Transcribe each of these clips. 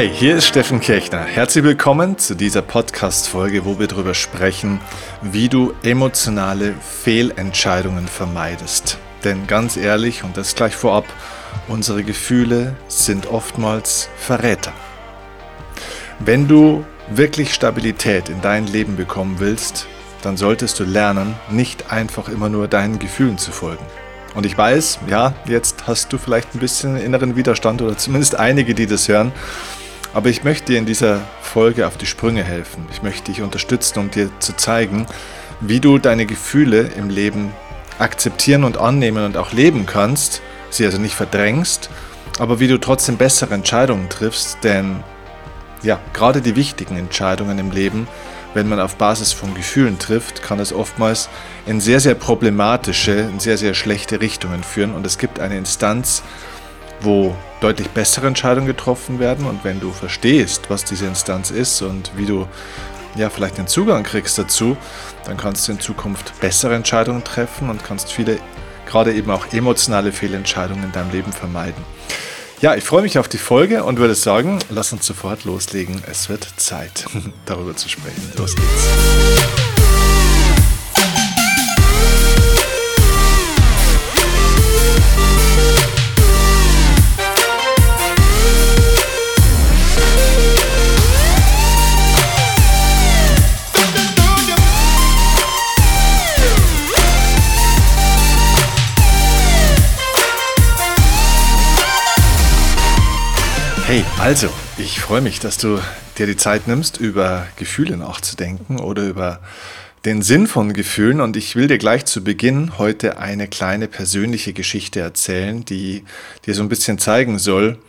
Hey, hier ist Steffen Kirchner. Herzlich willkommen zu dieser Podcast-Folge, wo wir darüber sprechen, wie du emotionale Fehlentscheidungen vermeidest. Denn ganz ehrlich, und das gleich vorab, unsere Gefühle sind oftmals Verräter. Wenn du wirklich Stabilität in dein Leben bekommen willst, dann solltest du lernen, nicht einfach immer nur deinen Gefühlen zu folgen. Und ich weiß, ja, jetzt hast du vielleicht ein bisschen inneren Widerstand oder zumindest einige, die das hören. Aber ich möchte dir in dieser Folge auf die Sprünge helfen. Ich möchte dich unterstützen, um dir zu zeigen, wie du deine Gefühle im Leben akzeptieren und annehmen und auch leben kannst, sie also nicht verdrängst, aber wie du trotzdem bessere Entscheidungen triffst, denn ja, gerade die wichtigen Entscheidungen im Leben, wenn man auf Basis von Gefühlen trifft, kann es oftmals in sehr, sehr problematische, in sehr, sehr schlechte Richtungen führen und es gibt eine Instanz, wo deutlich bessere Entscheidungen getroffen werden. Und wenn du verstehst, was diese Instanz ist und wie du ja vielleicht den Zugang kriegst dazu, dann kannst du in Zukunft bessere Entscheidungen treffen und kannst viele, gerade eben auch emotionale Fehlentscheidungen in deinem Leben vermeiden. Ja, ich freue mich auf die Folge und würde sagen, lass uns sofort loslegen. Es wird Zeit, darüber zu sprechen. Los geht's. Hey, also, ich freue mich, dass du dir die Zeit nimmst, über Gefühle nachzudenken oder über den Sinn von Gefühlen. Und ich will dir gleich zu Beginn heute eine kleine persönliche Geschichte erzählen, die dir so ein bisschen zeigen soll,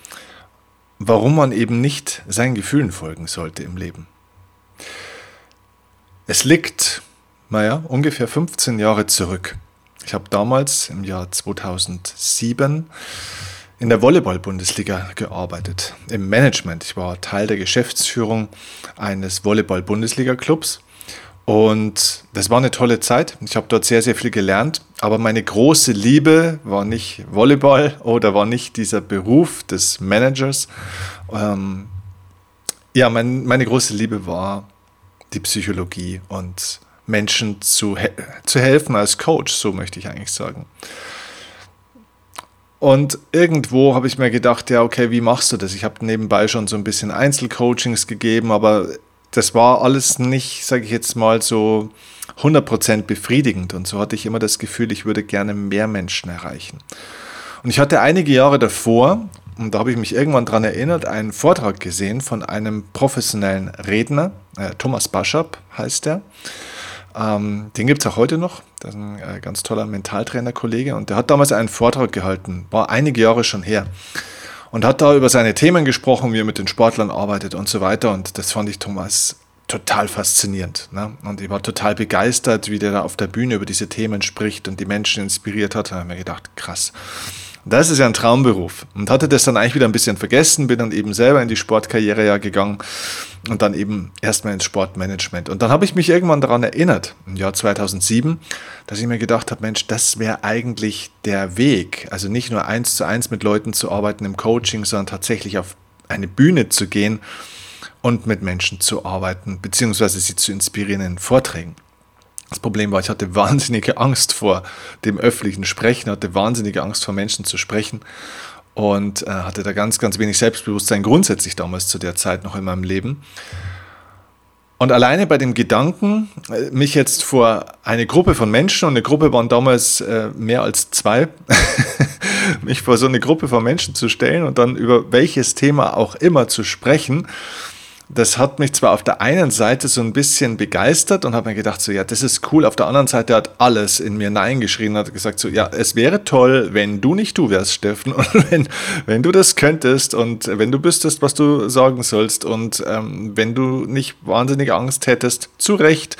warum man eben nicht seinen Gefühlen folgen sollte im Leben. Es liegt, naja, ungefähr 15 Jahre zurück. Ich habe damals im Jahr 2007 in der Volleyball-Bundesliga gearbeitet, im Management. Ich war Teil der Geschäftsführung eines Volleyball-Bundesliga-Clubs und das war eine tolle Zeit. Ich habe dort sehr, sehr viel gelernt, aber meine große Liebe war nicht Volleyball oder war nicht dieser Beruf des Managers. Ähm, ja, mein, meine große Liebe war die Psychologie und Menschen zu, he zu helfen als Coach, so möchte ich eigentlich sagen. Und irgendwo habe ich mir gedacht, ja, okay, wie machst du das? Ich habe nebenbei schon so ein bisschen Einzelcoachings gegeben, aber das war alles nicht, sage ich jetzt mal, so 100% befriedigend. Und so hatte ich immer das Gefühl, ich würde gerne mehr Menschen erreichen. Und ich hatte einige Jahre davor, und da habe ich mich irgendwann daran erinnert, einen Vortrag gesehen von einem professionellen Redner, äh, Thomas Baschab heißt er. Ähm, den gibt es auch heute noch. Das ist ein äh, ganz toller Mentaltrainer-Kollege und der hat damals einen Vortrag gehalten, war einige Jahre schon her. Und hat da über seine Themen gesprochen, wie er mit den Sportlern arbeitet und so weiter. Und das fand ich Thomas total faszinierend. Ne? Und ich war total begeistert, wie der da auf der Bühne über diese Themen spricht und die Menschen inspiriert hat. Da habe ich mir gedacht, krass. Das ist ja ein Traumberuf. Und hatte das dann eigentlich wieder ein bisschen vergessen, bin dann eben selber in die Sportkarriere ja gegangen und dann eben erstmal ins Sportmanagement. Und dann habe ich mich irgendwann daran erinnert, im Jahr 2007, dass ich mir gedacht habe, Mensch, das wäre eigentlich der Weg. Also nicht nur eins zu eins mit Leuten zu arbeiten im Coaching, sondern tatsächlich auf eine Bühne zu gehen und mit Menschen zu arbeiten, beziehungsweise sie zu inspirieren in Vorträgen. Das Problem war, ich hatte wahnsinnige Angst vor dem öffentlichen Sprechen, hatte wahnsinnige Angst vor Menschen zu sprechen und äh, hatte da ganz, ganz wenig Selbstbewusstsein grundsätzlich damals zu der Zeit noch in meinem Leben. Und alleine bei dem Gedanken, äh, mich jetzt vor eine Gruppe von Menschen, und eine Gruppe waren damals äh, mehr als zwei, mich vor so eine Gruppe von Menschen zu stellen und dann über welches Thema auch immer zu sprechen, das hat mich zwar auf der einen Seite so ein bisschen begeistert und habe mir gedacht, so ja, das ist cool. Auf der anderen Seite hat alles in mir Nein geschrien, hat gesagt, so ja, es wäre toll, wenn du nicht du wärst, Steffen, und wenn, wenn du das könntest und wenn du wüsstest, was du sagen sollst und ähm, wenn du nicht wahnsinnig Angst hättest, zu Recht,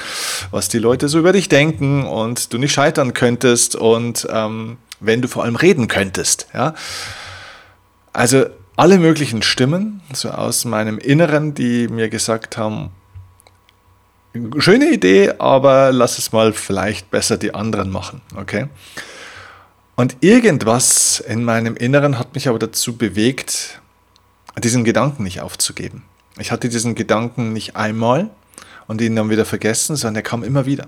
was die Leute so über dich denken und du nicht scheitern könntest und ähm, wenn du vor allem reden könntest, ja. Also alle möglichen Stimmen, so aus meinem Inneren, die mir gesagt haben, schöne Idee, aber lass es mal vielleicht besser die anderen machen, okay? Und irgendwas in meinem Inneren hat mich aber dazu bewegt, diesen Gedanken nicht aufzugeben. Ich hatte diesen Gedanken nicht einmal und ihn dann wieder vergessen, sondern er kam immer wieder.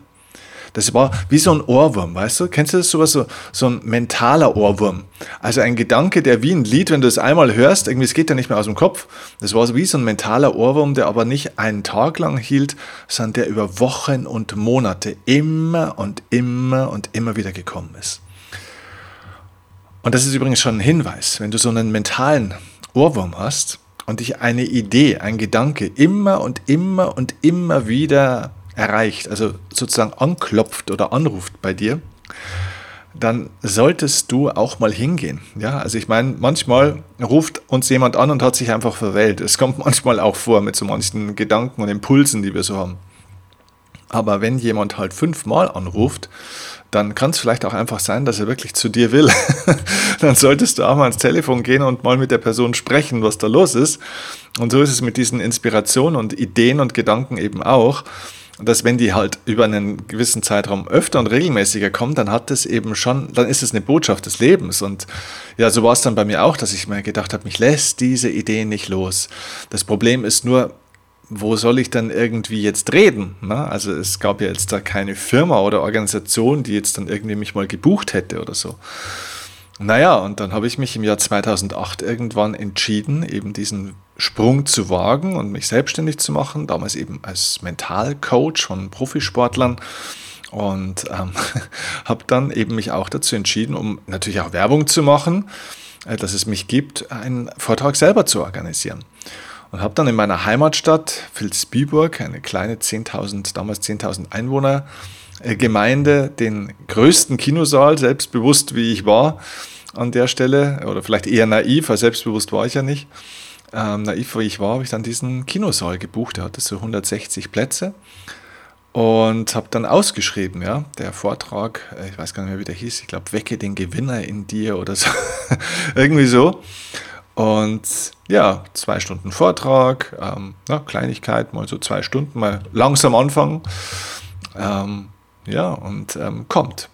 Das war wie so ein Ohrwurm, weißt du? Kennst du das sowas? So, so ein mentaler Ohrwurm. Also ein Gedanke, der wie ein Lied, wenn du es einmal hörst, irgendwie, es geht ja nicht mehr aus dem Kopf. Das war wie so ein mentaler Ohrwurm, der aber nicht einen Tag lang hielt, sondern der über Wochen und Monate immer und immer und immer wieder gekommen ist. Und das ist übrigens schon ein Hinweis, wenn du so einen mentalen Ohrwurm hast und dich eine Idee, ein Gedanke immer und immer und immer wieder erreicht, also sozusagen anklopft oder anruft bei dir, dann solltest du auch mal hingehen. Ja, also ich meine, manchmal ruft uns jemand an und hat sich einfach verwählt. Es kommt manchmal auch vor mit so manchen Gedanken und Impulsen, die wir so haben. Aber wenn jemand halt fünfmal anruft, dann kann es vielleicht auch einfach sein, dass er wirklich zu dir will. dann solltest du auch mal ans Telefon gehen und mal mit der Person sprechen, was da los ist. Und so ist es mit diesen Inspirationen und Ideen und Gedanken eben auch dass wenn die halt über einen gewissen Zeitraum öfter und regelmäßiger kommen, dann hat es eben schon, dann ist es eine Botschaft des Lebens. Und ja, so war es dann bei mir auch, dass ich mir gedacht habe, mich lässt diese Idee nicht los. Das Problem ist nur, wo soll ich dann irgendwie jetzt reden? Ne? Also es gab ja jetzt da keine Firma oder Organisation, die jetzt dann irgendwie mich mal gebucht hätte oder so. Naja, und dann habe ich mich im Jahr 2008 irgendwann entschieden, eben diesen Sprung zu wagen und mich selbstständig zu machen, damals eben als Mentalcoach von Profisportlern und ähm, habe dann eben mich auch dazu entschieden, um natürlich auch Werbung zu machen, äh, dass es mich gibt, einen Vortrag selber zu organisieren. Und habe dann in meiner Heimatstadt Vilsbiburg, eine kleine 10.000, damals 10.000 Einwohner, Gemeinde, den größten Kinosaal, selbstbewusst wie ich war an der Stelle, oder vielleicht eher naiv, weil selbstbewusst war ich ja nicht, ähm, naiv wie ich war, habe ich dann diesen Kinosaal gebucht. Der hatte so 160 Plätze und habe dann ausgeschrieben, ja, der Vortrag, äh, ich weiß gar nicht mehr, wie der hieß, ich glaube, wecke den Gewinner in dir oder so, irgendwie so. Und ja, zwei Stunden Vortrag, ähm, na, Kleinigkeit, mal so zwei Stunden, mal langsam anfangen. Ähm, ja, und ähm, kommt.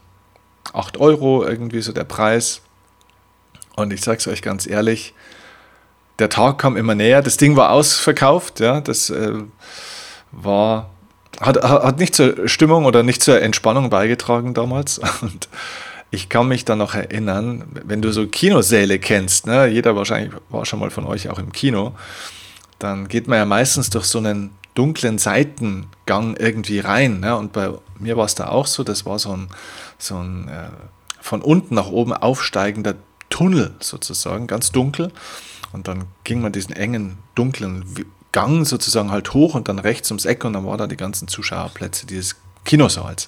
8 Euro irgendwie so der Preis. Und ich sage es euch ganz ehrlich, der Tag kam immer näher, das Ding war ausverkauft, ja, das äh, war, hat, hat nicht zur Stimmung oder nicht zur Entspannung beigetragen damals. Und ich kann mich dann noch erinnern, wenn du so Kinosäle kennst, ne, jeder wahrscheinlich war schon mal von euch auch im Kino, dann geht man ja meistens durch so einen dunklen Seitengang irgendwie rein. Ne? Und bei mir war es da auch so, das war so ein, so ein äh, von unten nach oben aufsteigender Tunnel sozusagen, ganz dunkel. Und dann ging man diesen engen, dunklen Gang sozusagen halt hoch und dann rechts ums Eck und dann war da die ganzen Zuschauerplätze dieses Kinosaals.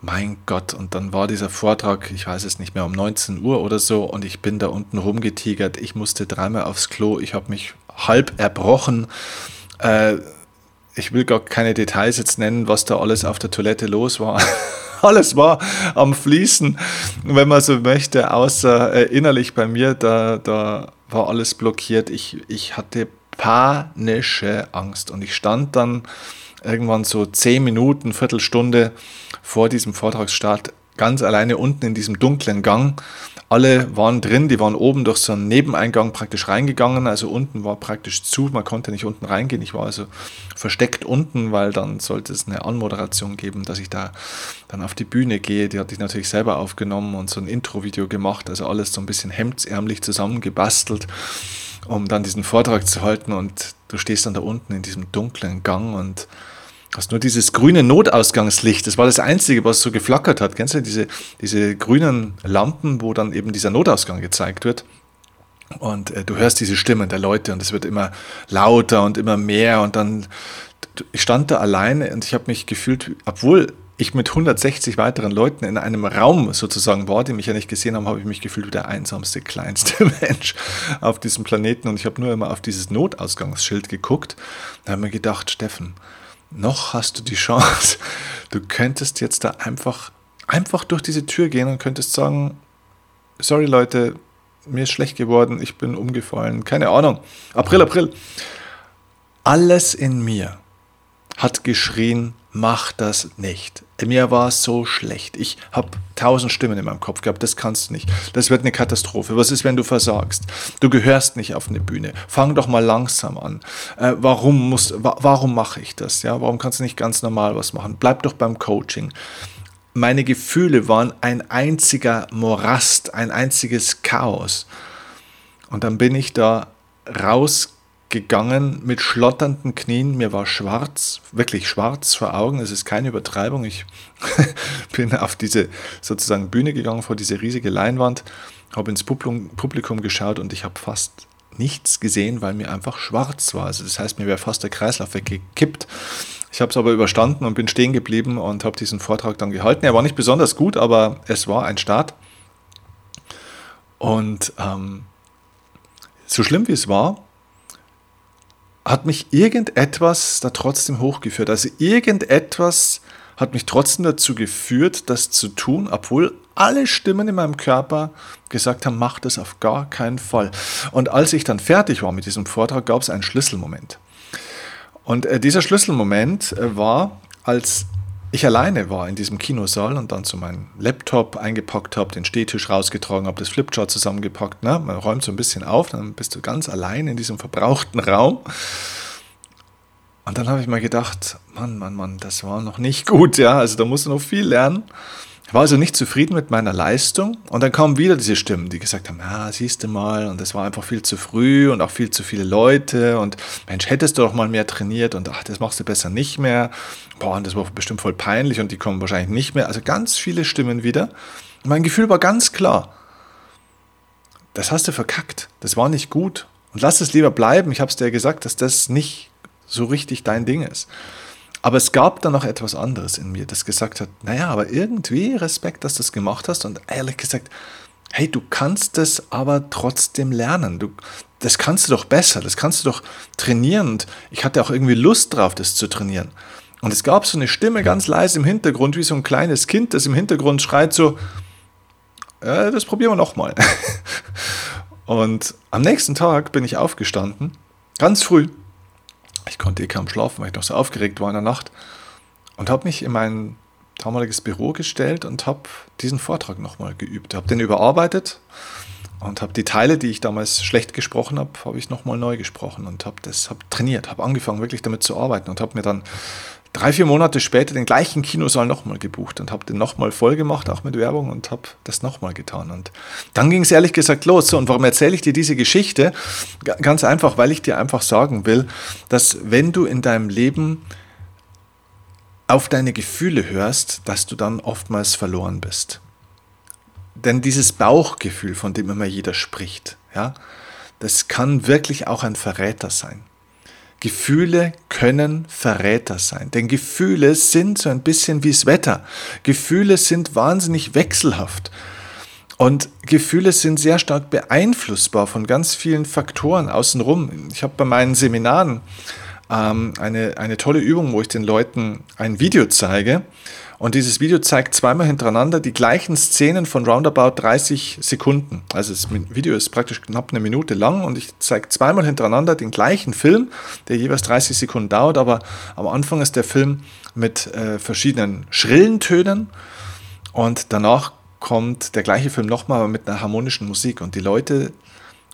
Mein Gott, und dann war dieser Vortrag, ich weiß es nicht mehr, um 19 Uhr oder so und ich bin da unten rumgetigert. Ich musste dreimal aufs Klo, ich habe mich halb erbrochen. Äh, ich will gar keine Details jetzt nennen, was da alles auf der Toilette los war. alles war am Fließen, wenn man so möchte, außer äh, innerlich bei mir, da, da war alles blockiert. Ich, ich hatte panische Angst und ich stand dann irgendwann so zehn Minuten, Viertelstunde vor diesem Vortragsstart ganz alleine unten in diesem dunklen Gang alle waren drin, die waren oben durch so einen Nebeneingang praktisch reingegangen, also unten war praktisch zu, man konnte nicht unten reingehen. Ich war also versteckt unten, weil dann sollte es eine Anmoderation geben, dass ich da dann auf die Bühne gehe. Die hatte ich natürlich selber aufgenommen und so ein Intro-Video gemacht, also alles so ein bisschen hemdsärmlich zusammengebastelt, um dann diesen Vortrag zu halten und du stehst dann da unten in diesem dunklen Gang und hast nur dieses grüne Notausgangslicht. Das war das Einzige, was so geflackert hat. Kennst du diese, diese grünen Lampen, wo dann eben dieser Notausgang gezeigt wird? Und äh, du hörst diese Stimmen der Leute und es wird immer lauter und immer mehr. Und dann, ich stand da alleine und ich habe mich gefühlt, obwohl ich mit 160 weiteren Leuten in einem Raum sozusagen war, die mich ja nicht gesehen haben, habe ich mich gefühlt wie der einsamste, kleinste Mensch auf diesem Planeten. Und ich habe nur immer auf dieses Notausgangsschild geguckt. Da habe ich mir gedacht, Steffen, noch hast du die Chance. Du könntest jetzt da einfach, einfach durch diese Tür gehen und könntest sagen, sorry Leute, mir ist schlecht geworden, ich bin umgefallen, keine Ahnung. April, April. Alles in mir hat geschrien, mach das nicht. Mir war es so schlecht. Ich habe tausend Stimmen in meinem Kopf gehabt. Das kannst du nicht. Das wird eine Katastrophe. Was ist, wenn du versagst? Du gehörst nicht auf eine Bühne. Fang doch mal langsam an. Äh, warum wa warum mache ich das? Ja, warum kannst du nicht ganz normal was machen? Bleib doch beim Coaching. Meine Gefühle waren ein einziger Morast, ein einziges Chaos. Und dann bin ich da rausgegangen gegangen mit schlotternden Knien. Mir war schwarz, wirklich schwarz vor Augen. Es ist keine Übertreibung. Ich bin auf diese sozusagen Bühne gegangen, vor diese riesige Leinwand, habe ins Publikum geschaut und ich habe fast nichts gesehen, weil mir einfach schwarz war. Also das heißt, mir wäre fast der Kreislauf weggekippt. Ich habe es aber überstanden und bin stehen geblieben und habe diesen Vortrag dann gehalten. Er war nicht besonders gut, aber es war ein Start. Und ähm, so schlimm wie es war, hat mich irgendetwas da trotzdem hochgeführt. Also irgendetwas hat mich trotzdem dazu geführt, das zu tun, obwohl alle Stimmen in meinem Körper gesagt haben, mach das auf gar keinen Fall. Und als ich dann fertig war mit diesem Vortrag, gab es einen Schlüsselmoment. Und äh, dieser Schlüsselmoment äh, war, als ich alleine war in diesem Kinosaal und dann zu meinem Laptop eingepackt habe, den Stehtisch rausgetragen habe, das Flipchart zusammengepackt. Ne? Man räumt so ein bisschen auf, dann bist du ganz allein in diesem verbrauchten Raum. Und dann habe ich mir gedacht, Mann, Mann, Mann, das war noch nicht gut, ja. Also da musst du noch viel lernen. Ich war also nicht zufrieden mit meiner Leistung und dann kamen wieder diese Stimmen, die gesagt haben, ja, siehst du mal, und es war einfach viel zu früh und auch viel zu viele Leute und Mensch, hättest du doch mal mehr trainiert und ach, das machst du besser nicht mehr. Boah, und das war bestimmt voll peinlich und die kommen wahrscheinlich nicht mehr. Also ganz viele Stimmen wieder. Und mein Gefühl war ganz klar, das hast du verkackt, das war nicht gut und lass es lieber bleiben. Ich habe es dir gesagt, dass das nicht so richtig dein Ding ist. Aber es gab dann noch etwas anderes in mir, das gesagt hat, naja, aber irgendwie Respekt, dass du das gemacht hast und ehrlich gesagt, hey, du kannst es aber trotzdem lernen. Du, das kannst du doch besser, das kannst du doch trainieren. Und ich hatte auch irgendwie Lust drauf, das zu trainieren. Und es gab so eine Stimme ganz leise im Hintergrund, wie so ein kleines Kind, das im Hintergrund schreit so, äh, das probieren wir nochmal. und am nächsten Tag bin ich aufgestanden, ganz früh, ich konnte eh kaum schlafen, weil ich noch so aufgeregt war in der Nacht. Und habe mich in mein damaliges Büro gestellt und habe diesen Vortrag nochmal geübt. Habe den überarbeitet und habe die Teile, die ich damals schlecht gesprochen habe, habe ich nochmal neu gesprochen und habe das hab trainiert, habe angefangen wirklich damit zu arbeiten und habe mir dann drei, vier Monate später den gleichen Kinosaal nochmal gebucht und habe den nochmal voll gemacht, auch mit Werbung und habe das nochmal getan. Und dann ging es ehrlich gesagt los. So, und warum erzähle ich dir diese Geschichte? Ganz einfach, weil ich dir einfach sagen will, dass wenn du in deinem Leben auf deine Gefühle hörst, dass du dann oftmals verloren bist. Denn dieses Bauchgefühl, von dem immer jeder spricht, ja, das kann wirklich auch ein Verräter sein. Gefühle können Verräter sein, denn Gefühle sind so ein bisschen wie das Wetter. Gefühle sind wahnsinnig wechselhaft. Und Gefühle sind sehr stark beeinflussbar von ganz vielen Faktoren außenrum. Ich habe bei meinen Seminaren ähm, eine, eine tolle Übung, wo ich den Leuten ein Video zeige. Und dieses Video zeigt zweimal hintereinander die gleichen Szenen von roundabout 30 Sekunden. Also das Video ist praktisch knapp eine Minute lang und ich zeige zweimal hintereinander den gleichen Film, der jeweils 30 Sekunden dauert, aber am Anfang ist der Film mit äh, verschiedenen schrillen Tönen und danach kommt der gleiche Film nochmal, aber mit einer harmonischen Musik. Und die Leute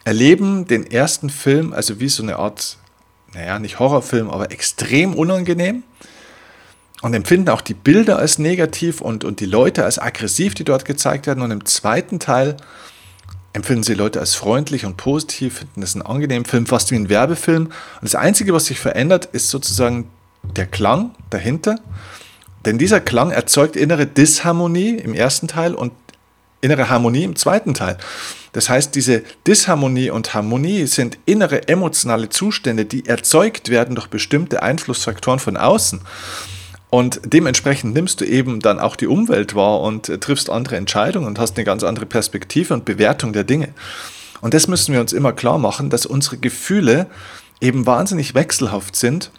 erleben den ersten Film, also wie so eine Art, naja, nicht Horrorfilm, aber extrem unangenehm und empfinden auch die Bilder als negativ und, und die Leute als aggressiv, die dort gezeigt werden. Und im zweiten Teil empfinden sie Leute als freundlich und positiv, finden es einen angenehmen Film, fast wie ein Werbefilm. Und das Einzige, was sich verändert, ist sozusagen der Klang dahinter. Denn dieser Klang erzeugt innere Disharmonie im ersten Teil und innere Harmonie im zweiten Teil. Das heißt, diese Disharmonie und Harmonie sind innere emotionale Zustände, die erzeugt werden durch bestimmte Einflussfaktoren von außen. Und dementsprechend nimmst du eben dann auch die Umwelt wahr und äh, triffst andere Entscheidungen und hast eine ganz andere Perspektive und Bewertung der Dinge. Und das müssen wir uns immer klar machen, dass unsere Gefühle eben wahnsinnig wechselhaft sind.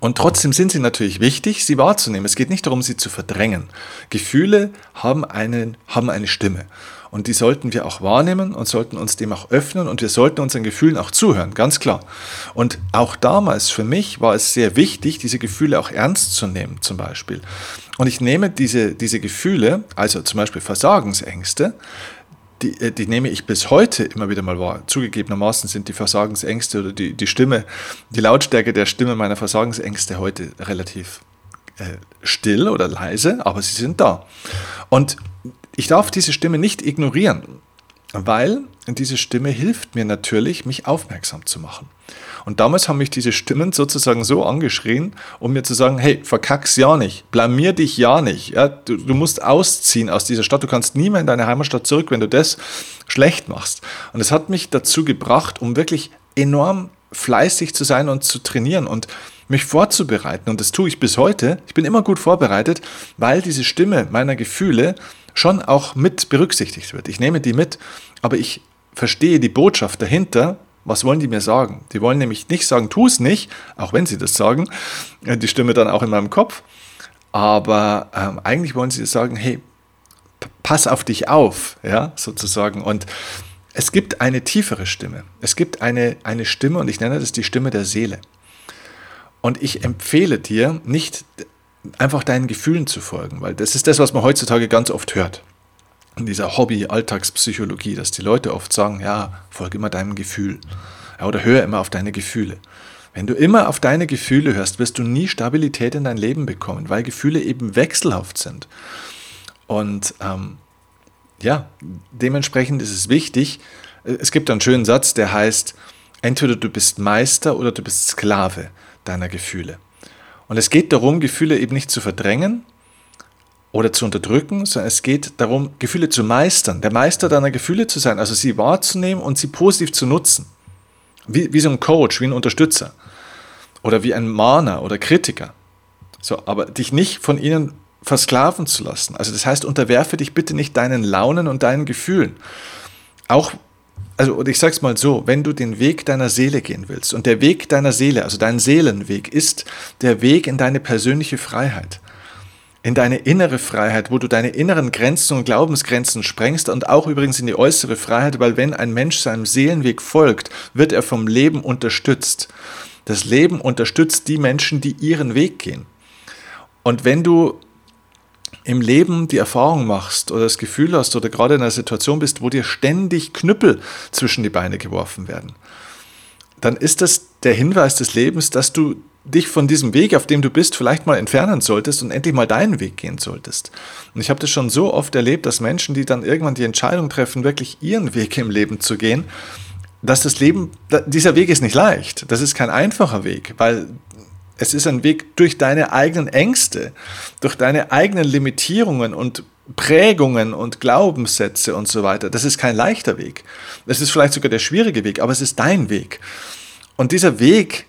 Und trotzdem sind sie natürlich wichtig, sie wahrzunehmen. Es geht nicht darum, sie zu verdrängen. Gefühle haben, einen, haben eine Stimme. Und die sollten wir auch wahrnehmen und sollten uns dem auch öffnen und wir sollten unseren Gefühlen auch zuhören, ganz klar. Und auch damals für mich war es sehr wichtig, diese Gefühle auch ernst zu nehmen, zum Beispiel. Und ich nehme diese, diese Gefühle, also zum Beispiel Versagensängste, die, äh, die nehme ich bis heute immer wieder mal wahr. Zugegebenermaßen sind die Versagensängste oder die, die Stimme, die Lautstärke der Stimme meiner Versagensängste heute relativ äh, still oder leise, aber sie sind da. Und ich darf diese Stimme nicht ignorieren, weil diese Stimme hilft mir natürlich, mich aufmerksam zu machen. Und damals haben mich diese Stimmen sozusagen so angeschrien, um mir zu sagen, hey, verkack's ja nicht, blamier dich ja nicht. Ja, du, du musst ausziehen aus dieser Stadt, du kannst nie mehr in deine Heimatstadt zurück, wenn du das schlecht machst. Und es hat mich dazu gebracht, um wirklich enorm fleißig zu sein und zu trainieren und mich vorzubereiten. Und das tue ich bis heute. Ich bin immer gut vorbereitet, weil diese Stimme meiner Gefühle schon auch mit berücksichtigt wird. Ich nehme die mit, aber ich verstehe die Botschaft dahinter was wollen die mir sagen? Die wollen nämlich nicht sagen, tu es nicht, auch wenn sie das sagen, äh, die Stimme dann auch in meinem Kopf. Aber ähm, eigentlich wollen sie sagen, hey, pass auf dich auf, ja, sozusagen. Und es gibt eine tiefere Stimme. Es gibt eine, eine Stimme, und ich nenne das die Stimme der Seele. Und ich empfehle dir, nicht einfach deinen Gefühlen zu folgen, weil das ist das, was man heutzutage ganz oft hört in dieser Hobby-Alltagspsychologie, dass die Leute oft sagen, ja, folge immer deinem Gefühl ja, oder höre immer auf deine Gefühle. Wenn du immer auf deine Gefühle hörst, wirst du nie Stabilität in dein Leben bekommen, weil Gefühle eben wechselhaft sind. Und ähm, ja, dementsprechend ist es wichtig, es gibt einen schönen Satz, der heißt, entweder du bist Meister oder du bist Sklave deiner Gefühle. Und es geht darum, Gefühle eben nicht zu verdrängen, oder zu unterdrücken, sondern es geht darum, Gefühle zu meistern, der Meister deiner Gefühle zu sein, also sie wahrzunehmen und sie positiv zu nutzen. Wie, wie so ein Coach, wie ein Unterstützer oder wie ein Mahner oder Kritiker. So, aber dich nicht von ihnen versklaven zu lassen. Also das heißt, unterwerfe dich bitte nicht deinen Launen und deinen Gefühlen. Auch, also ich sag's mal so, wenn du den Weg deiner Seele gehen willst und der Weg deiner Seele, also dein Seelenweg, ist der Weg in deine persönliche Freiheit in deine innere Freiheit, wo du deine inneren Grenzen und Glaubensgrenzen sprengst und auch übrigens in die äußere Freiheit, weil wenn ein Mensch seinem Seelenweg folgt, wird er vom Leben unterstützt. Das Leben unterstützt die Menschen, die ihren Weg gehen. Und wenn du im Leben die Erfahrung machst oder das Gefühl hast oder gerade in einer Situation bist, wo dir ständig Knüppel zwischen die Beine geworfen werden, dann ist das der Hinweis des Lebens, dass du dich von diesem Weg, auf dem du bist, vielleicht mal entfernen solltest und endlich mal deinen Weg gehen solltest. Und ich habe das schon so oft erlebt, dass Menschen, die dann irgendwann die Entscheidung treffen, wirklich ihren Weg im Leben zu gehen, dass das Leben, dieser Weg ist nicht leicht. Das ist kein einfacher Weg, weil es ist ein Weg durch deine eigenen Ängste, durch deine eigenen Limitierungen und Prägungen und Glaubenssätze und so weiter. Das ist kein leichter Weg. Es ist vielleicht sogar der schwierige Weg, aber es ist dein Weg. Und dieser Weg,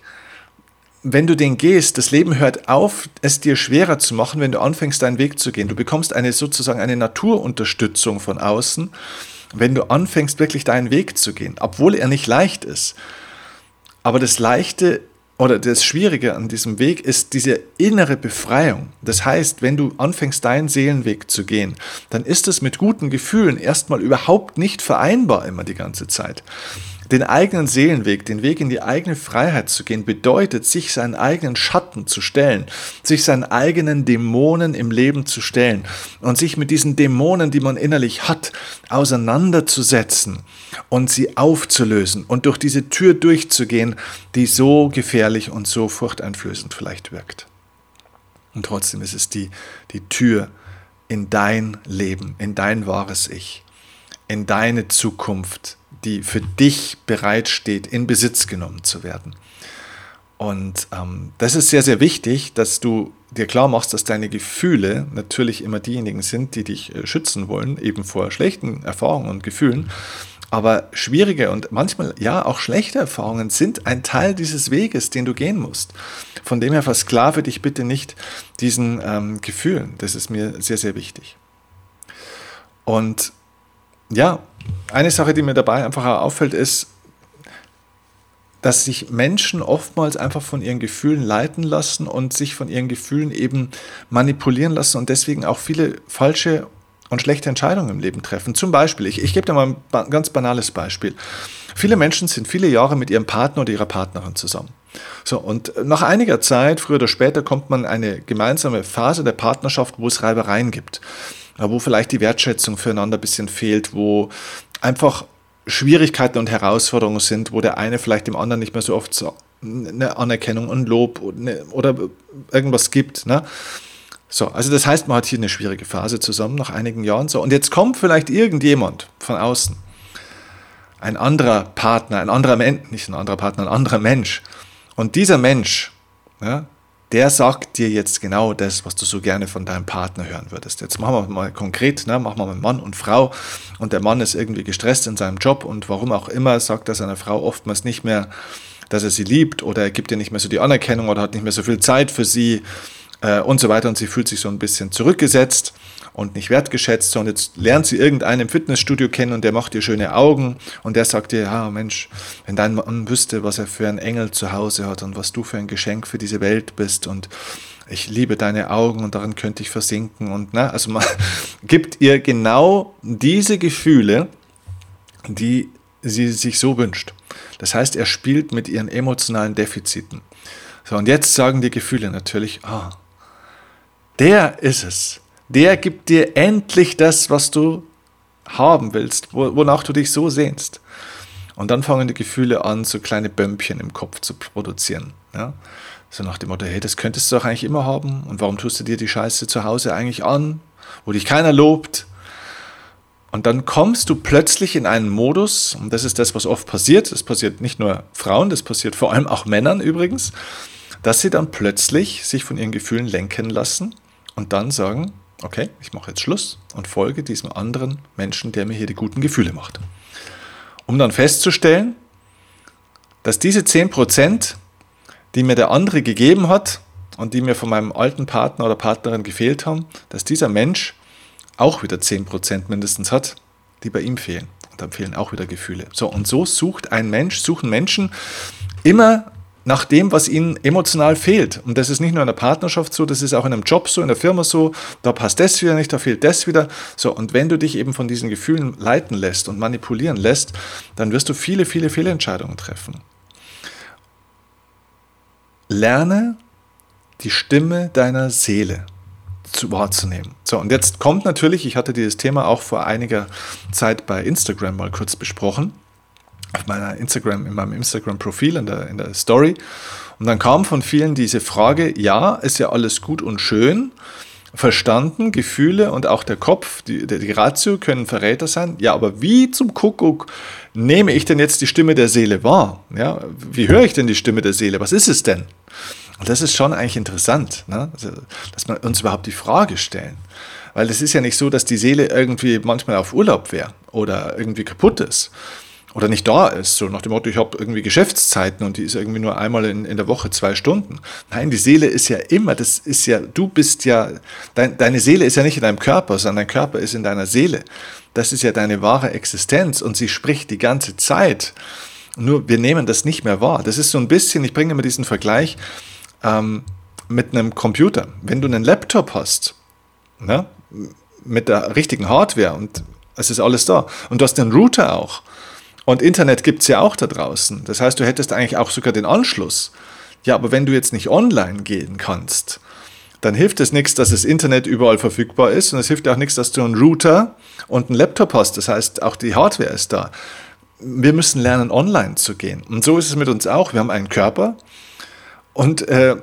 wenn du den gehst, das Leben hört auf, es dir schwerer zu machen, wenn du anfängst, deinen Weg zu gehen. Du bekommst eine sozusagen eine Naturunterstützung von außen, wenn du anfängst, wirklich deinen Weg zu gehen, obwohl er nicht leicht ist. Aber das Leichte oder das Schwierige an diesem Weg ist diese innere Befreiung. Das heißt, wenn du anfängst, deinen Seelenweg zu gehen, dann ist es mit guten Gefühlen erstmal überhaupt nicht vereinbar immer die ganze Zeit. Den eigenen Seelenweg, den Weg in die eigene Freiheit zu gehen, bedeutet, sich seinen eigenen Schatten zu stellen, sich seinen eigenen Dämonen im Leben zu stellen und sich mit diesen Dämonen, die man innerlich hat, auseinanderzusetzen und sie aufzulösen und durch diese Tür durchzugehen, die so gefährlich und so furchteinflößend vielleicht wirkt. Und trotzdem ist es die, die Tür in dein Leben, in dein wahres Ich, in deine Zukunft, die für dich bereitsteht, in Besitz genommen zu werden. Und ähm, das ist sehr, sehr wichtig, dass du dir klar machst, dass deine Gefühle natürlich immer diejenigen sind, die dich äh, schützen wollen, eben vor schlechten Erfahrungen und Gefühlen. Aber schwierige und manchmal ja auch schlechte Erfahrungen sind ein Teil dieses Weges, den du gehen musst. Von dem her versklave dich bitte nicht diesen ähm, Gefühlen. Das ist mir sehr, sehr wichtig. Und ja, eine Sache, die mir dabei einfach auffällt, ist, dass sich Menschen oftmals einfach von ihren Gefühlen leiten lassen und sich von ihren Gefühlen eben manipulieren lassen und deswegen auch viele falsche und schlechte Entscheidungen im Leben treffen. Zum Beispiel, ich, ich gebe dir mal ein ganz banales Beispiel. Viele Menschen sind viele Jahre mit ihrem Partner oder ihrer Partnerin zusammen. So, und nach einiger Zeit, früher oder später, kommt man in eine gemeinsame Phase der Partnerschaft, wo es Reibereien gibt, wo vielleicht die Wertschätzung füreinander ein bisschen fehlt, wo einfach Schwierigkeiten und Herausforderungen sind, wo der eine vielleicht dem anderen nicht mehr so oft so eine Anerkennung und Lob oder irgendwas gibt. Ne? So, also das heißt, man hat hier eine schwierige Phase zusammen nach einigen Jahren. So, und jetzt kommt vielleicht irgendjemand von außen, ein anderer Partner, ein anderer Mensch, nicht ein anderer Partner, ein anderer Mensch. Und dieser Mensch, ja, der sagt dir jetzt genau das, was du so gerne von deinem Partner hören würdest. Jetzt machen wir mal konkret, ne, machen wir mal Mann und Frau. Und der Mann ist irgendwie gestresst in seinem Job und warum auch immer sagt er seiner Frau oftmals nicht mehr, dass er sie liebt oder er gibt ihr nicht mehr so die Anerkennung oder hat nicht mehr so viel Zeit für sie äh, und so weiter. Und sie fühlt sich so ein bisschen zurückgesetzt und nicht wertgeschätzt, sondern jetzt lernt sie irgendeinen im Fitnessstudio kennen und der macht ihr schöne Augen und der sagt ihr, ja Mensch, wenn dein Mann wüsste, was er für einen Engel zu Hause hat und was du für ein Geschenk für diese Welt bist und ich liebe deine Augen und darin könnte ich versinken und na, also man gibt ihr genau diese Gefühle, die sie sich so wünscht. Das heißt, er spielt mit ihren emotionalen Defiziten. So, und jetzt sagen die Gefühle natürlich, ah, der ist es. Der gibt dir endlich das, was du haben willst, wonach du dich so sehnst. Und dann fangen die Gefühle an, so kleine Bömpchen im Kopf zu produzieren. Ja? So nach dem Motto, hey, das könntest du doch eigentlich immer haben. Und warum tust du dir die Scheiße zu Hause eigentlich an, wo dich keiner lobt? Und dann kommst du plötzlich in einen Modus, und das ist das, was oft passiert, das passiert nicht nur Frauen, das passiert vor allem auch Männern übrigens, dass sie dann plötzlich sich von ihren Gefühlen lenken lassen und dann sagen, okay, ich mache jetzt Schluss und folge diesem anderen Menschen, der mir hier die guten Gefühle macht. Um dann festzustellen, dass diese 10%, die mir der andere gegeben hat und die mir von meinem alten Partner oder Partnerin gefehlt haben, dass dieser Mensch auch wieder 10% mindestens hat, die bei ihm fehlen. Und dann fehlen auch wieder Gefühle. So, und so sucht ein Mensch, suchen Menschen immer nach dem, was ihnen emotional fehlt. Und das ist nicht nur in der Partnerschaft so, das ist auch in einem Job so, in der Firma so, da passt das wieder nicht, da fehlt das wieder. So, und wenn du dich eben von diesen Gefühlen leiten lässt und manipulieren lässt, dann wirst du viele, viele Fehlentscheidungen treffen. Lerne die Stimme deiner Seele zu wahrzunehmen. So, und jetzt kommt natürlich, ich hatte dieses Thema auch vor einiger Zeit bei Instagram mal kurz besprochen auf meiner Instagram, in meinem Instagram-Profil, in der, in der Story. Und dann kam von vielen diese Frage, ja, ist ja alles gut und schön, verstanden, Gefühle und auch der Kopf, die, die Ratio können Verräter sein. Ja, aber wie zum Kuckuck nehme ich denn jetzt die Stimme der Seele wahr? Ja, wie höre ich denn die Stimme der Seele? Was ist es denn? Und das ist schon eigentlich interessant, ne? also, dass wir uns überhaupt die Frage stellen. Weil es ist ja nicht so, dass die Seele irgendwie manchmal auf Urlaub wäre oder irgendwie kaputt ist oder nicht da ist. So nach dem Motto, ich habe irgendwie Geschäftszeiten und die ist irgendwie nur einmal in, in der Woche zwei Stunden. Nein, die Seele ist ja immer, das ist ja, du bist ja, dein, deine Seele ist ja nicht in deinem Körper, sondern dein Körper ist in deiner Seele. Das ist ja deine wahre Existenz und sie spricht die ganze Zeit. Nur wir nehmen das nicht mehr wahr. Das ist so ein bisschen, ich bringe immer diesen Vergleich ähm, mit einem Computer. Wenn du einen Laptop hast, ne, mit der richtigen Hardware und es ist alles da und du hast den Router auch, und Internet gibt es ja auch da draußen. Das heißt, du hättest eigentlich auch sogar den Anschluss. Ja, aber wenn du jetzt nicht online gehen kannst, dann hilft es nichts, dass das Internet überall verfügbar ist und es hilft auch nichts, dass du einen Router und einen Laptop hast. Das heißt, auch die Hardware ist da. Wir müssen lernen, online zu gehen. Und so ist es mit uns auch. Wir haben einen Körper und äh,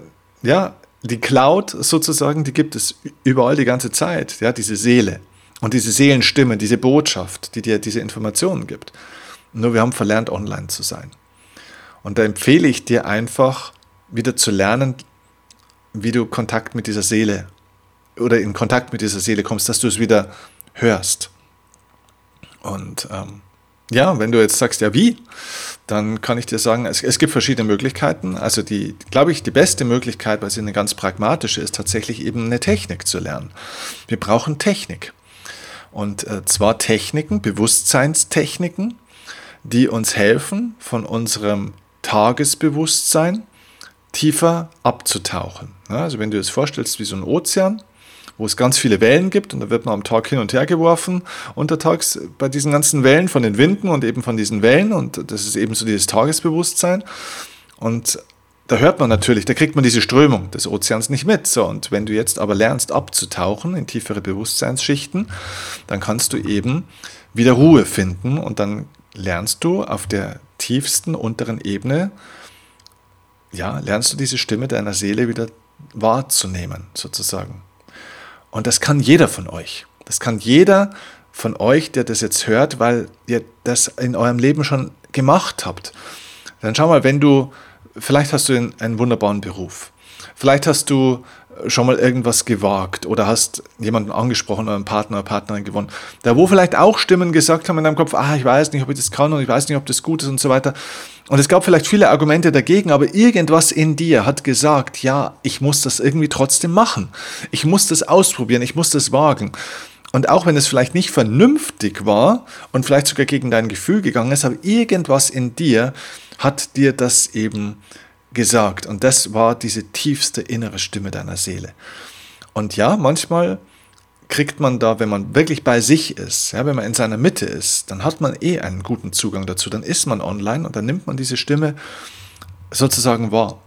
ja, die Cloud sozusagen, die gibt es überall die ganze Zeit. Ja, diese Seele und diese Seelenstimme, diese Botschaft, die dir diese Informationen gibt. Nur wir haben verlernt, online zu sein. Und da empfehle ich dir einfach, wieder zu lernen, wie du Kontakt mit dieser Seele oder in Kontakt mit dieser Seele kommst, dass du es wieder hörst. Und ähm, ja, wenn du jetzt sagst, ja, wie, dann kann ich dir sagen, es, es gibt verschiedene Möglichkeiten. Also die, glaube ich, die beste Möglichkeit, weil sie eine ganz pragmatische ist, tatsächlich eben eine Technik zu lernen. Wir brauchen Technik. Und äh, zwar Techniken, Bewusstseinstechniken, die uns helfen, von unserem Tagesbewusstsein tiefer abzutauchen. Also wenn du es vorstellst wie so ein Ozean, wo es ganz viele Wellen gibt und da wird man am Tag hin und her geworfen untertags bei diesen ganzen Wellen von den Winden und eben von diesen Wellen und das ist eben so dieses Tagesbewusstsein und da hört man natürlich, da kriegt man diese Strömung des Ozeans nicht mit. So, und wenn du jetzt aber lernst abzutauchen in tiefere Bewusstseinsschichten, dann kannst du eben wieder Ruhe finden und dann lernst du auf der tiefsten unteren Ebene, ja, lernst du diese Stimme deiner Seele wieder wahrzunehmen, sozusagen. Und das kann jeder von euch. Das kann jeder von euch, der das jetzt hört, weil ihr das in eurem Leben schon gemacht habt. Dann schau mal, wenn du vielleicht hast du einen wunderbaren Beruf. Vielleicht hast du schon mal irgendwas gewagt oder hast jemanden angesprochen oder einen Partner oder Partnerin gewonnen, da wo vielleicht auch Stimmen gesagt haben in deinem Kopf, ah, ich weiß nicht, ob ich das kann und ich weiß nicht, ob das gut ist und so weiter. Und es gab vielleicht viele Argumente dagegen, aber irgendwas in dir hat gesagt, ja, ich muss das irgendwie trotzdem machen. Ich muss das ausprobieren, ich muss das wagen. Und auch wenn es vielleicht nicht vernünftig war und vielleicht sogar gegen dein Gefühl gegangen ist, aber irgendwas in dir hat dir das eben gesagt. Und das war diese tiefste innere Stimme deiner Seele. Und ja, manchmal kriegt man da, wenn man wirklich bei sich ist, ja, wenn man in seiner Mitte ist, dann hat man eh einen guten Zugang dazu. Dann ist man online und dann nimmt man diese Stimme sozusagen wahr.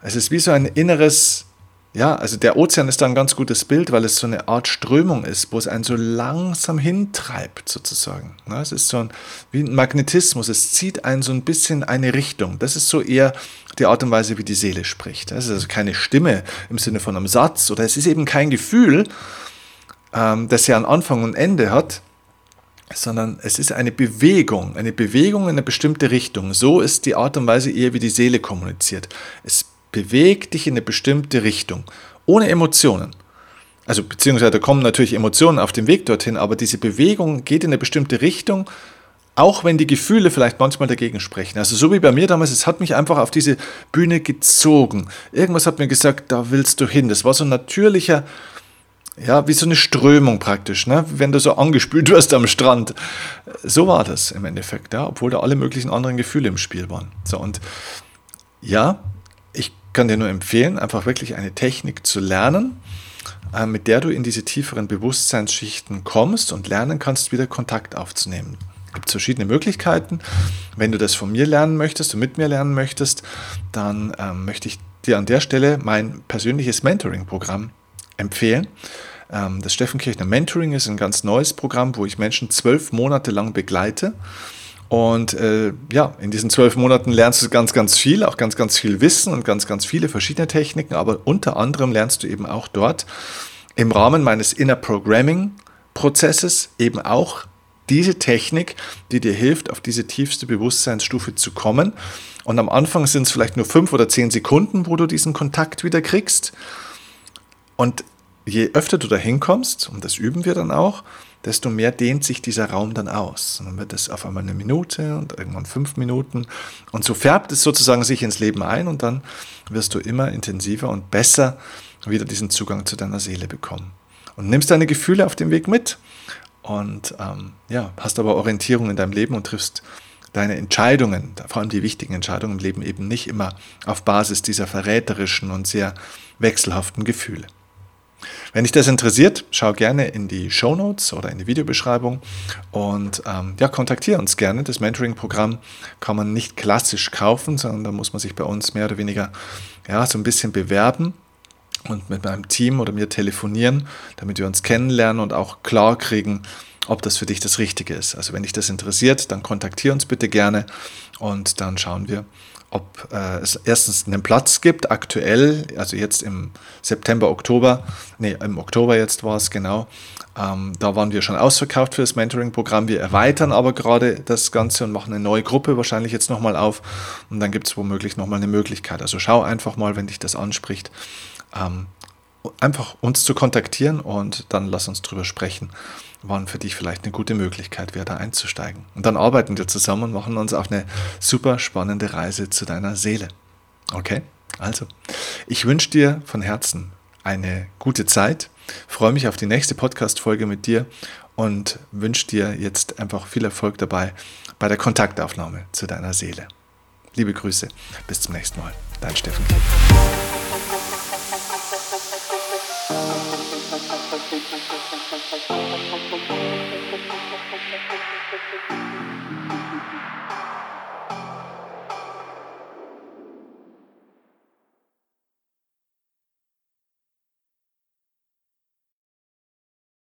Es ist wie so ein inneres ja, also der Ozean ist da ein ganz gutes Bild, weil es so eine Art Strömung ist, wo es einen so langsam hintreibt, sozusagen. Es ist so ein, wie ein Magnetismus, es zieht einen so ein bisschen eine Richtung. Das ist so eher die Art und Weise, wie die Seele spricht. Es ist also keine Stimme im Sinne von einem Satz oder es ist eben kein Gefühl, ähm, das ja einen Anfang und Ende hat, sondern es ist eine Bewegung, eine Bewegung in eine bestimmte Richtung. So ist die Art und Weise eher, wie die Seele kommuniziert. Es beweg dich in eine bestimmte Richtung, ohne Emotionen. Also beziehungsweise da kommen natürlich Emotionen auf dem Weg dorthin, aber diese Bewegung geht in eine bestimmte Richtung, auch wenn die Gefühle vielleicht manchmal dagegen sprechen. Also so wie bei mir damals, es hat mich einfach auf diese Bühne gezogen. Irgendwas hat mir gesagt, da willst du hin. Das war so ein natürlicher, ja, wie so eine Strömung praktisch, ne? wenn du so angespült wirst am Strand. So war das im Endeffekt, ja, obwohl da alle möglichen anderen Gefühle im Spiel waren. So und ja, kann dir nur empfehlen, einfach wirklich eine Technik zu lernen, äh, mit der du in diese tieferen Bewusstseinsschichten kommst und lernen kannst, wieder Kontakt aufzunehmen. Es gibt verschiedene Möglichkeiten. Wenn du das von mir lernen möchtest und mit mir lernen möchtest, dann ähm, möchte ich dir an der Stelle mein persönliches Mentoring-Programm empfehlen. Ähm, das Steffen Kirchner Mentoring ist ein ganz neues Programm, wo ich Menschen zwölf Monate lang begleite und äh, ja, in diesen zwölf Monaten lernst du ganz, ganz viel, auch ganz, ganz viel Wissen und ganz, ganz viele verschiedene Techniken. Aber unter anderem lernst du eben auch dort im Rahmen meines Inner Programming Prozesses eben auch diese Technik, die dir hilft, auf diese tiefste Bewusstseinsstufe zu kommen. Und am Anfang sind es vielleicht nur fünf oder zehn Sekunden, wo du diesen Kontakt wieder kriegst. Und je öfter du da hinkommst, und das üben wir dann auch, desto mehr dehnt sich dieser Raum dann aus. Und dann wird es auf einmal eine Minute und irgendwann fünf Minuten. Und so färbt es sozusagen sich ins Leben ein und dann wirst du immer intensiver und besser wieder diesen Zugang zu deiner Seele bekommen. Und nimmst deine Gefühle auf dem Weg mit und ähm, ja, hast aber Orientierung in deinem Leben und triffst deine Entscheidungen, vor allem die wichtigen Entscheidungen im Leben eben nicht immer auf Basis dieser verräterischen und sehr wechselhaften Gefühle. Wenn dich das interessiert, schau gerne in die Show Notes oder in die Videobeschreibung und ähm, ja, kontaktiere uns gerne. Das Mentoring-Programm kann man nicht klassisch kaufen, sondern da muss man sich bei uns mehr oder weniger ja, so ein bisschen bewerben und mit meinem Team oder mir telefonieren, damit wir uns kennenlernen und auch klar kriegen, ob das für dich das Richtige ist. Also wenn dich das interessiert, dann kontaktiere uns bitte gerne und dann schauen wir, ob äh, es erstens einen Platz gibt, aktuell, also jetzt im September, Oktober, nee, im Oktober jetzt war es genau, ähm, da waren wir schon ausverkauft für das Mentoring-Programm. Wir erweitern aber gerade das Ganze und machen eine neue Gruppe wahrscheinlich jetzt nochmal auf und dann gibt es womöglich nochmal eine Möglichkeit. Also schau einfach mal, wenn dich das anspricht, ähm, einfach uns zu kontaktieren und dann lass uns drüber sprechen wann für dich vielleicht eine gute Möglichkeit wäre, da einzusteigen. Und dann arbeiten wir zusammen und machen uns auf eine super spannende Reise zu deiner Seele. Okay? Also, ich wünsche dir von Herzen eine gute Zeit, freue mich auf die nächste Podcast-Folge mit dir und wünsche dir jetzt einfach viel Erfolg dabei bei der Kontaktaufnahme zu deiner Seele. Liebe Grüße, bis zum nächsten Mal. Dein Steffen.